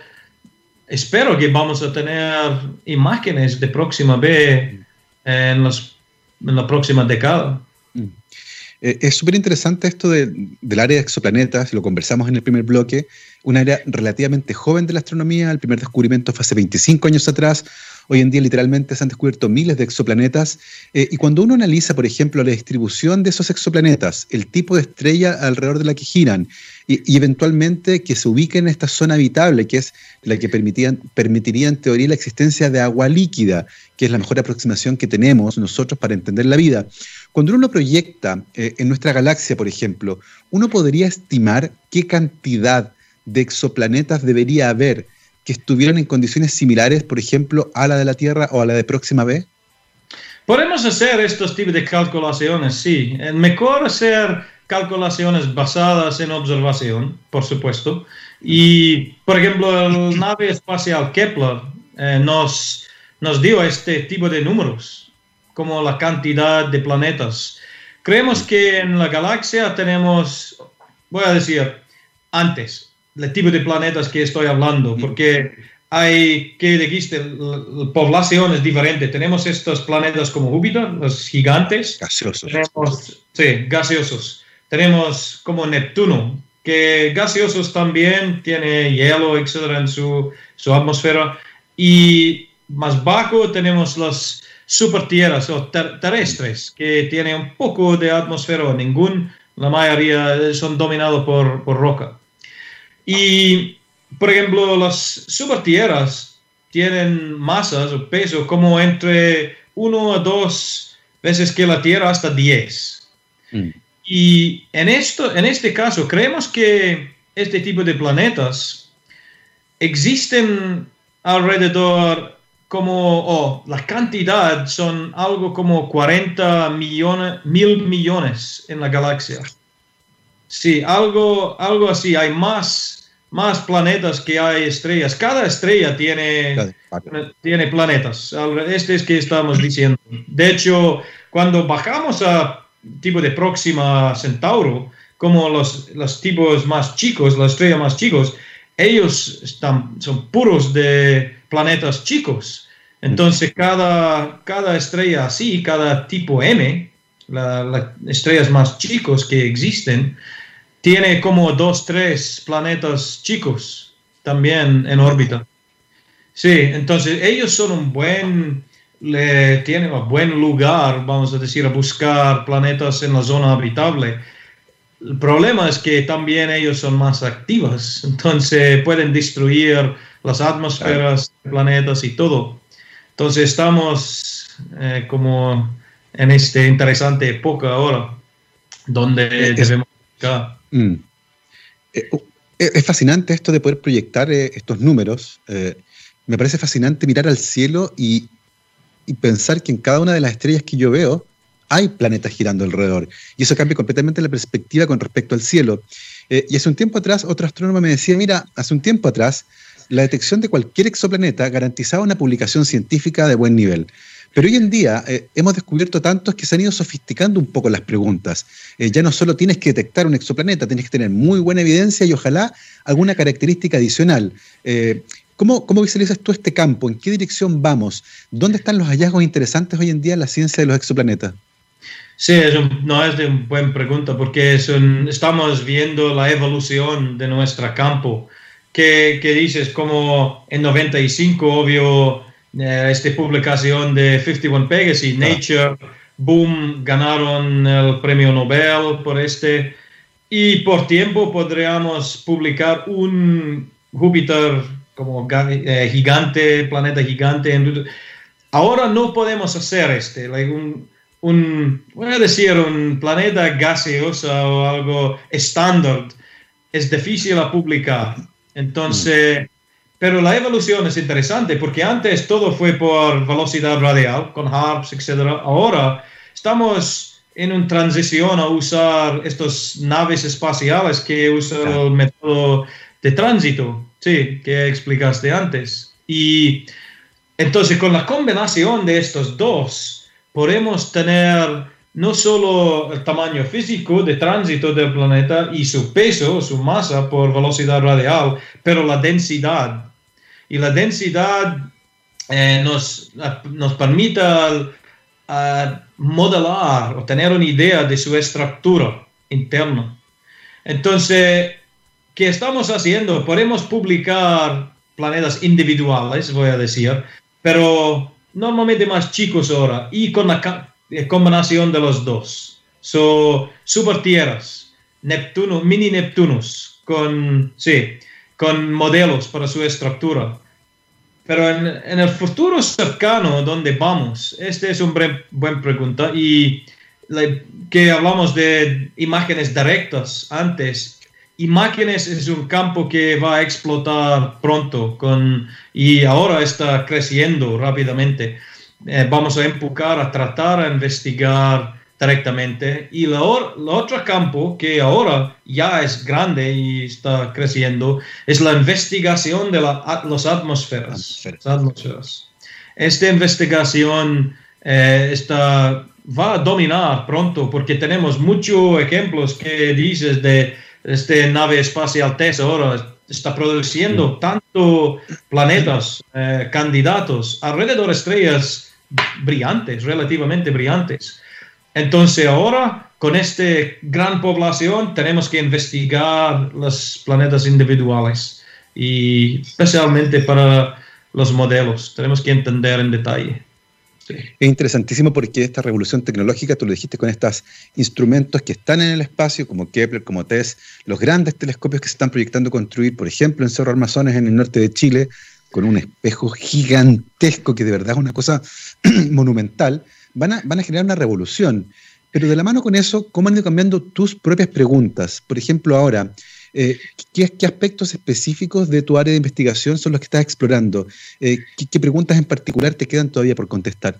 espero que vamos a tener imágenes de próxima B en, en la próxima década. Mm. Eh, es súper interesante esto del área de exoplanetas, lo conversamos en el primer bloque, un área relativamente joven de la astronomía, el primer descubrimiento fue hace 25 años atrás, Hoy en día literalmente se han descubierto miles de exoplanetas eh, y cuando uno analiza, por ejemplo, la distribución de esos exoplanetas, el tipo de estrella alrededor de la que giran y, eventualmente que se ubique en esta zona habitable, que es la que permitiría en teoría la existencia de agua líquida, que es la mejor aproximación que tenemos nosotros para entender la vida. Cuando uno proyecta eh, en nuestra galaxia, por ejemplo, uno podría estimar qué cantidad de exoplanetas debería haber que estuvieran en condiciones similares, por ejemplo, a la de la Tierra o a la de Próxima B? Podemos hacer estos tipos de calculaciones, sí. Es mejor hacer calculaciones basadas en observación, por supuesto. Y, por ejemplo, la *clears throat* nave espacial Kepler eh, nos, nos dio este tipo de números, como la cantidad de planetas. Creemos que en la galaxia tenemos, voy a decir, antes, el tipo de planetas que estoy hablando, porque hay, que dijiste, la población es diferente. Tenemos estos planetas como Júpiter, los gigantes. Gaseosos. sí, gaseosos. Tenemos como Neptuno, que gaseosos también, tiene hielo, etcétera, en su, su atmósfera. Y más bajo tenemos las supertierras o terrestres, que tienen un poco de atmósfera, ningún, la mayoría son dominados por, por roca. Y, por ejemplo, las supertierras tienen masas o peso como entre 1 a 2 veces que la Tierra hasta 10. Mm. Y en, esto, en este caso, creemos que este tipo de planetas existen alrededor como, oh, la cantidad son algo como 40 millones, mil millones en la galaxia. Sí, algo, algo así. Hay más, más planetas que hay estrellas. Cada estrella tiene, tiene planetas. Este es que estamos diciendo. De hecho, cuando bajamos a tipo de Próxima Centauro, como los, los tipos más chicos, las estrellas más chicos, ellos están, son puros de planetas chicos. Entonces, cada, cada estrella así, cada tipo M, las estrellas más chicos que existen, tiene como dos, tres planetas chicos también en órbita. Sí, entonces ellos son un buen, le tienen un buen lugar, vamos a decir, a buscar planetas en la zona habitable el problema es que también ellos son más activos, *laughs* entonces pueden destruir las atmósferas, planetas y todo. Entonces estamos eh, como en esta interesante época ahora, donde debemos... Mm. Eh, uh, eh, es fascinante esto de poder proyectar estos números. me parece fascinante mirar al cielo y, pensar que en cada una de las estrellas que yo veo, hay planetas girando alrededor. Y eso cambia completamente la perspectiva con respecto al cielo. Eh, y hace un tiempo atrás, otro astrónomo me decía, mira, hace un tiempo atrás, la detección de cualquier exoplaneta garantizaba una publicación científica de buen nivel. Pero hoy en día eh, hemos descubierto tantos que se han ido sofisticando un poco las preguntas. Eh, ya no solo tienes que detectar un exoplaneta, tienes que tener muy buena evidencia y ojalá alguna característica adicional. ¿Cómo, ¿Cómo, visualizas tú este campo? ¿En qué dirección vamos? ¿Dónde están los hallazgos interesantes hoy en día en la ciencia de los exoplanetas? Sí, es no es de una buena pregunta porque estamos viendo la evolución de nuestro campo. ¿Qué, dices? Como en 95, obvio, eh, esta publicación de 51 Pegasus, Nature, boom, ganaron el premio Nobel por este. Y por tiempo podríamos publicar un Júpiter como eh, gigante, planeta gigante. Ahora no podemos hacer este, un, un, voy a decir, un planeta gaseoso o algo estándar, es difícil a publicar. Entonces, pero la evolución es interesante porque antes todo fue por velocidad radial, con HARPS, etc. Ahora estamos en una transición a usar estas naves espaciales que usan el método de tránsito, sí, que explicaste antes. Y entonces con la combinación de estos dos, podemos tener no solo el tamaño físico de tránsito del planeta y su peso, su masa por velocidad radial, pero la densidad. Y la densidad eh, nos, nos permite modelar o tener una idea de su estructura interna. Entonces, ¿qué estamos haciendo? Podemos publicar planetas individuales, voy a decir, pero normalmente más chicos ahora y con la combinación de los dos. So, super tierras, Neptuno, mini Neptunos, con, sí, con modelos para su estructura. Pero en, en el futuro cercano, donde vamos? Esta es una buena pregunta. Y que hablamos de imágenes directas antes, imágenes es un campo que va a explotar pronto con, y ahora está creciendo rápidamente. Eh, vamos a empujar a tratar a investigar directamente. Y el otro campo que ahora ya es grande y está creciendo es la investigación de la, las atmósferas. atmósferas. Esta investigación eh, está, va a dominar pronto porque tenemos muchos ejemplos que dices de esta nave espacial TESS ahora está produciendo tanto planetas, eh, candidatos, alrededor de estrellas brillantes, relativamente brillantes. Entonces ahora, con esta gran población, tenemos que investigar los planetas individuales y especialmente para los modelos, tenemos que entender en detalle. Es interesantísimo porque esta revolución tecnológica, tú lo dijiste, con estos instrumentos que están en el espacio, como Kepler, como TESS, los grandes telescopios que se están proyectando construir, por ejemplo, en Cerro Armazones, en el norte de Chile, con un espejo gigantesco que de verdad es una cosa *clears throat* monumental, van a, generar una revolución. Pero de la mano con eso, ¿cómo han ido cambiando tus propias preguntas? Por ejemplo, ahora, eh, ¿qué, aspectos específicos de tu área de investigación son los que estás explorando? Eh, ¿qué, preguntas en particular te quedan todavía por contestar?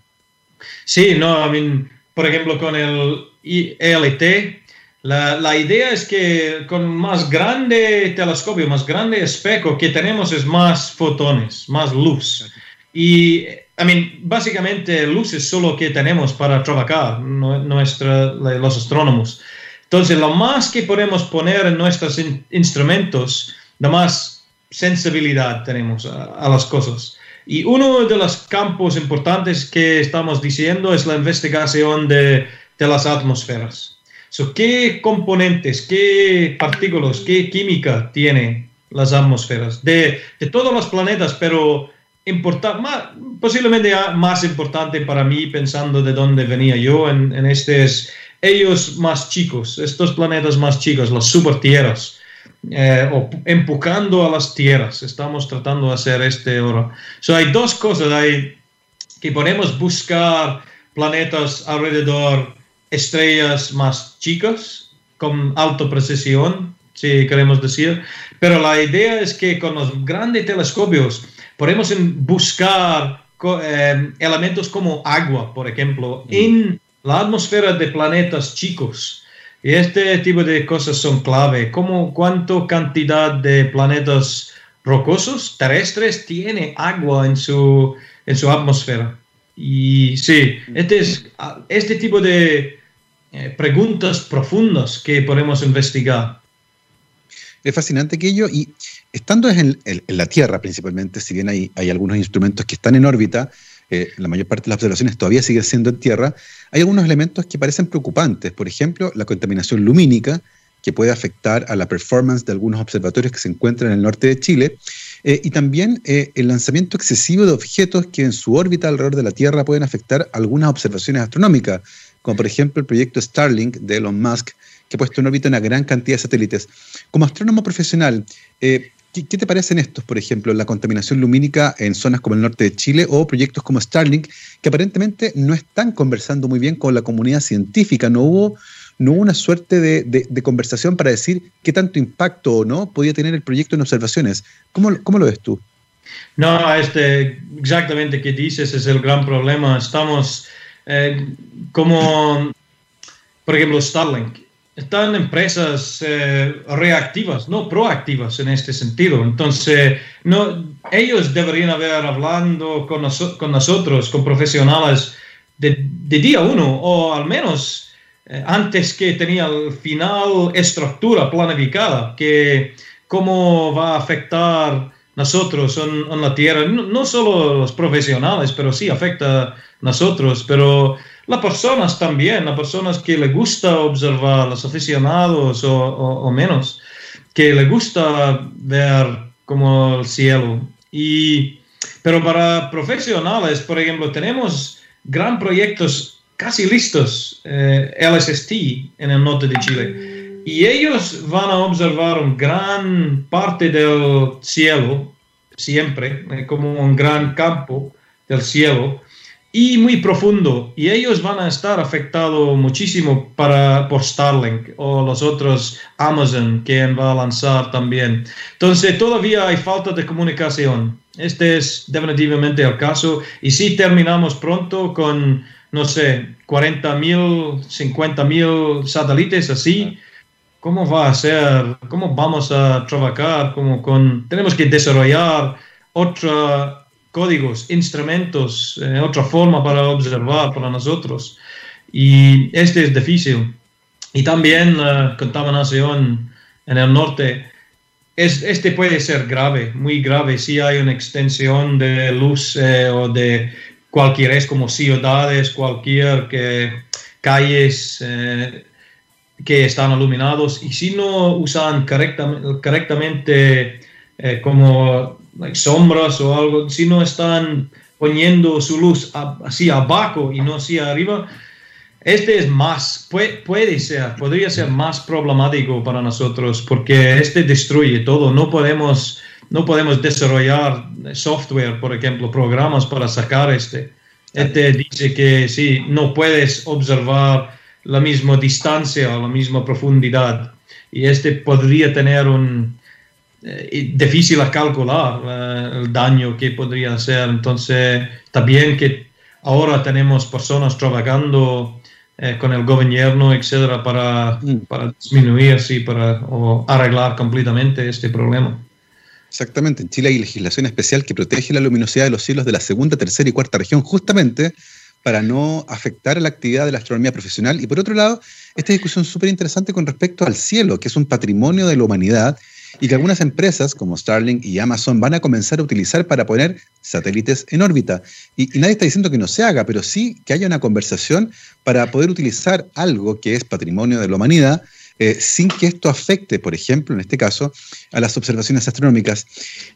Sí, no, I mean, por ejemplo, con el ELT, La, idea es que con más grande telescopio, más grande espejo que tenemos es más fotones, más luz. Y, I mean, básicamente luz es solo que tenemos para trabajar nuestra, los astrónomos. Entonces, lo más que podemos poner en nuestros instrumentos, la más sensibilidad tenemos a, las cosas. Y uno de los campos importantes que estamos diciendo es la investigación de, de las atmósferas. ¿Qué componentes, qué partículas, qué química tiene las atmósferas de, de todos los planetas, pero más, posiblemente más importante para mí pensando de dónde venía yo en, en estos, ellos más chicos, estos planetas más chicos, las supertierras, eh, o empujando a las tierras. Estamos tratando de hacer este ahora. So, hay dos cosas, hay que podemos buscar planetas alrededor estrellas más chicas, con alta precisión, si queremos decir. Pero la idea es que con los grandes telescopios podemos buscar eh, elementos como agua, por ejemplo, mm. en la atmósfera de planetas chicos. Y este tipo de cosas son clave. ¿Cómo, ¿Cuánto cantidad de planetas rocosos terrestres tiene agua en su, en su atmósfera? Y sí, este, es, este tipo de eh, preguntas profundas que podemos investigar. Es fascinante aquello y estando en, la Tierra principalmente, si bien hay, hay, algunos instrumentos que están en órbita, eh, la mayor parte de las observaciones todavía sigue siendo en Tierra, hay algunos elementos que parecen preocupantes. Por ejemplo, la contaminación lumínica, que puede afectar a la performance de algunos observatorios que se encuentran en el norte de Chile, eh, y también el lanzamiento excesivo de objetos que en su órbita alrededor de la Tierra pueden afectar algunas observaciones astronómicas, como por ejemplo el proyecto Starlink de Elon Musk, que ha puesto en órbita una gran cantidad de satélites. Como astrónomo profesional, eh, ¿qué, te parecen estos, por ejemplo, la contaminación lumínica en zonas como el norte de Chile o proyectos como Starlink, que aparentemente no están conversando muy bien con la comunidad científica? No hubo, no hubo una suerte de, conversación para decir qué tanto impacto o no podía tener el proyecto en observaciones. ¿Cómo, cómo lo ves tú? No, este, exactamente que dices es el gran problema. Estamos eh, como, por ejemplo, Starlink. Están empresas eh, reactivas, no proactivas en este sentido. Entonces, no, ellos deberían haber hablando con, nosotros, con profesionales de, día uno, o al menos eh, antes que tenía el final estructura planificada, que cómo va a afectar nosotros en, la tierra, no, no, solo los profesionales, pero sí afecta nosotros, pero las personas también, las personas que les gusta observar, los aficionados o, menos, que les gusta ver como el cielo. Y, pero para profesionales, por ejemplo, tenemos gran proyectos casi listos, eh, LSST en el norte de Chile. Y ellos van a observar una gran parte del cielo, siempre, eh, como un gran campo del cielo y muy profundo. Y ellos van a estar afectados muchísimo para, por Starlink o los otros Amazon que va a lanzar también. Entonces todavía hay falta de comunicación. Este es definitivamente el caso. Y si terminamos pronto con, no sé, 40 mil, 50 mil satélites así, ¿cómo va a ser? ¿Cómo vamos a trabajar? como con, tenemos que desarrollar otra códigos, instrumentos, eh, otra forma para observar para nosotros. Y este es difícil. Y también la contaminación en el norte. Es, este puede ser grave, muy grave, si hay una extensión de luz eh, o de cualquier, es como ciudades, cualquier que, calles eh, que están iluminados y si no usan correctamente, correctamente como sombras o algo, si no están poniendo su luz así abajo y no así arriba, este es más, puede, puede, ser, podría ser más problemático para nosotros porque este destruye todo. No podemos, no podemos desarrollar software, por ejemplo, programas para sacar este. Este dice que sí, no puedes observar la misma distancia o la misma profundidad. Y este podría tener un, eh, difícil a calcular eh, el daño que podría hacer. Entonces, también que ahora tenemos personas trabajando eh, con el gobierno, etcétera, para, mm. para disminuir, sí, para o arreglar completamente este problema. Exactamente, en Chile hay legislación especial que protege la luminosidad de los cielos de la segunda, tercera y cuarta región, justamente para no afectar a la actividad de la astronomía profesional. Y por otro lado, esta discusión súper interesante con respecto al cielo, que es un patrimonio de la humanidad y que algunas empresas como Starlink y Amazon van a comenzar a utilizar para poner satélites en órbita. Y, nadie está diciendo que no se haga, pero sí que haya una conversación para poder utilizar algo que es patrimonio de la humanidad eh, sin que esto afecte, por ejemplo, en este caso, a las observaciones astronómicas.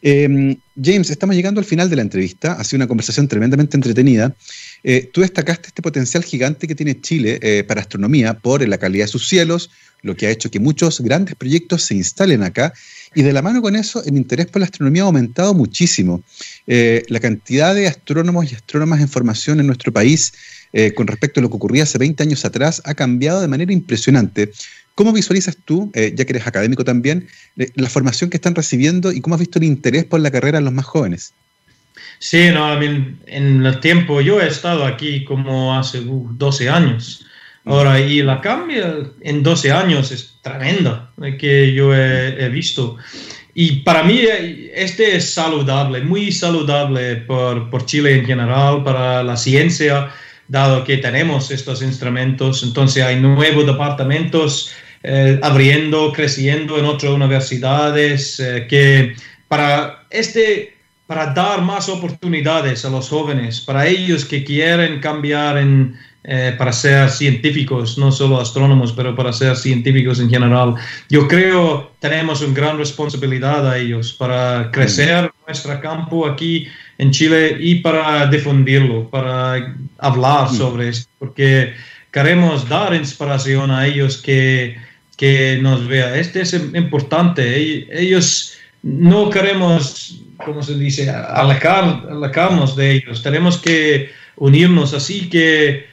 Em, James, estamos llegando al final de la entrevista, ha sido una conversación tremendamente entretenida. Eh, tú destacaste este potencial gigante que tiene Chile eh, para astronomía por la calidad de sus cielos, lo que ha hecho que muchos grandes proyectos se instalen acá. Y de la mano con eso, el interés por la astronomía ha aumentado muchísimo. Eh, la cantidad de astrónomos y astrónomas en formación en nuestro país con respecto a lo que ocurría hace 20 años atrás ha cambiado de manera impresionante. ¿Cómo visualizas tú, ya que eres académico también, la formación que están recibiendo y cómo has visto el interés por la carrera en los más jóvenes? Sí, no, en el tiempo, yo he estado aquí como hace 12 uh, años. Ahora, y la cambia en 12 años es tremenda eh, que yo he, visto. Y para mí eh, este es saludable, muy saludable por, por, Chile en general, para la ciencia, dado que tenemos estos instrumentos. Entonces hay nuevos departamentos eh, abriendo, creciendo en otras universidades, que para este para dar más oportunidades a los jóvenes, para ellos que quieren cambiar en, eh, para ser científicos, no solo astrónomos, pero para ser científicos en general. Yo creo tenemos una gran responsabilidad a ellos para crecer nuestro campo aquí en Chile y para difundirlo, para hablar sobre esto, porque queremos dar inspiración a ellos que, que nos vean. Este es importante. Ellos no queremos como se dice, alejarnos de ellos. Tenemos que unirnos así que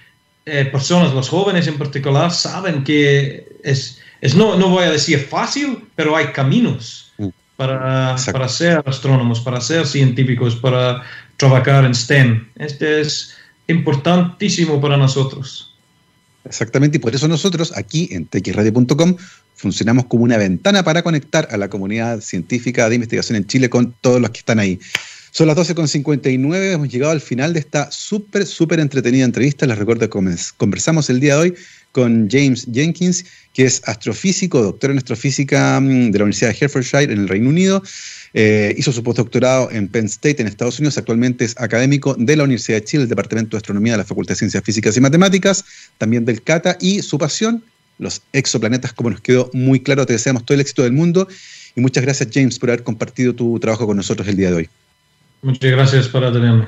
eh, personas, los jóvenes en particular, saben que es, es no, no voy a decir fácil, pero hay caminos mm. para, para ser astrónomos, para ser científicos, para trabajar en STEM. Este es importantísimo para nosotros. Exactamente, y por eso nosotros aquí en txradio.com funcionamos como una ventana para conectar a la comunidad científica de investigación en Chile con todos los que están ahí. Son las 12.59, hemos llegado al final de esta súper, súper entretenida entrevista. Les recuerdo que conversamos el día de hoy con James Jenkins, que es astrofísico, doctor en astrofísica mm, de la Universidad de Hertfordshire en el Reino Unido. Eh, hizo su postdoctorado en Penn State en Estados Unidos. Actualmente es académico de la Universidad de Chile, el Departamento de Astronomía de la Facultad de Ciencias Físicas y Matemáticas, también del CATA, y su pasión los exoplanetas, como nos quedó muy claro. Te deseamos todo el éxito del mundo y muchas gracias, James, por haber compartido tu trabajo con nosotros el día de hoy. Muchas gracias por tenerme.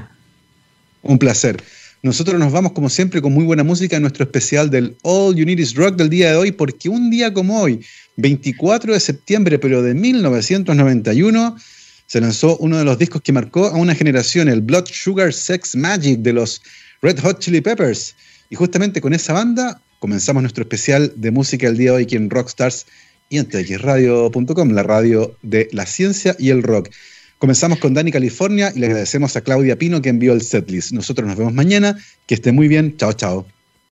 Un placer. Nosotros nos vamos, como siempre, con muy buena música en nuestro especial del All You Need Is Rock del día de hoy, porque un día como hoy, 24 de septiembre, pero de 1991, se lanzó uno de los discos que marcó a una generación, el Blood Sugar Sex Magic de los Red Hot Chili Peppers. Y justamente con esa banda comenzamos nuestro especial de música el día de hoy aquí en Rockstars y en txradio.com, la radio de la ciencia y el rock. Comenzamos con Dani California y le agradecemos a Claudia Pino que envió el setlist. Nosotros nos vemos mañana. Que esté muy bien. Chao, chao.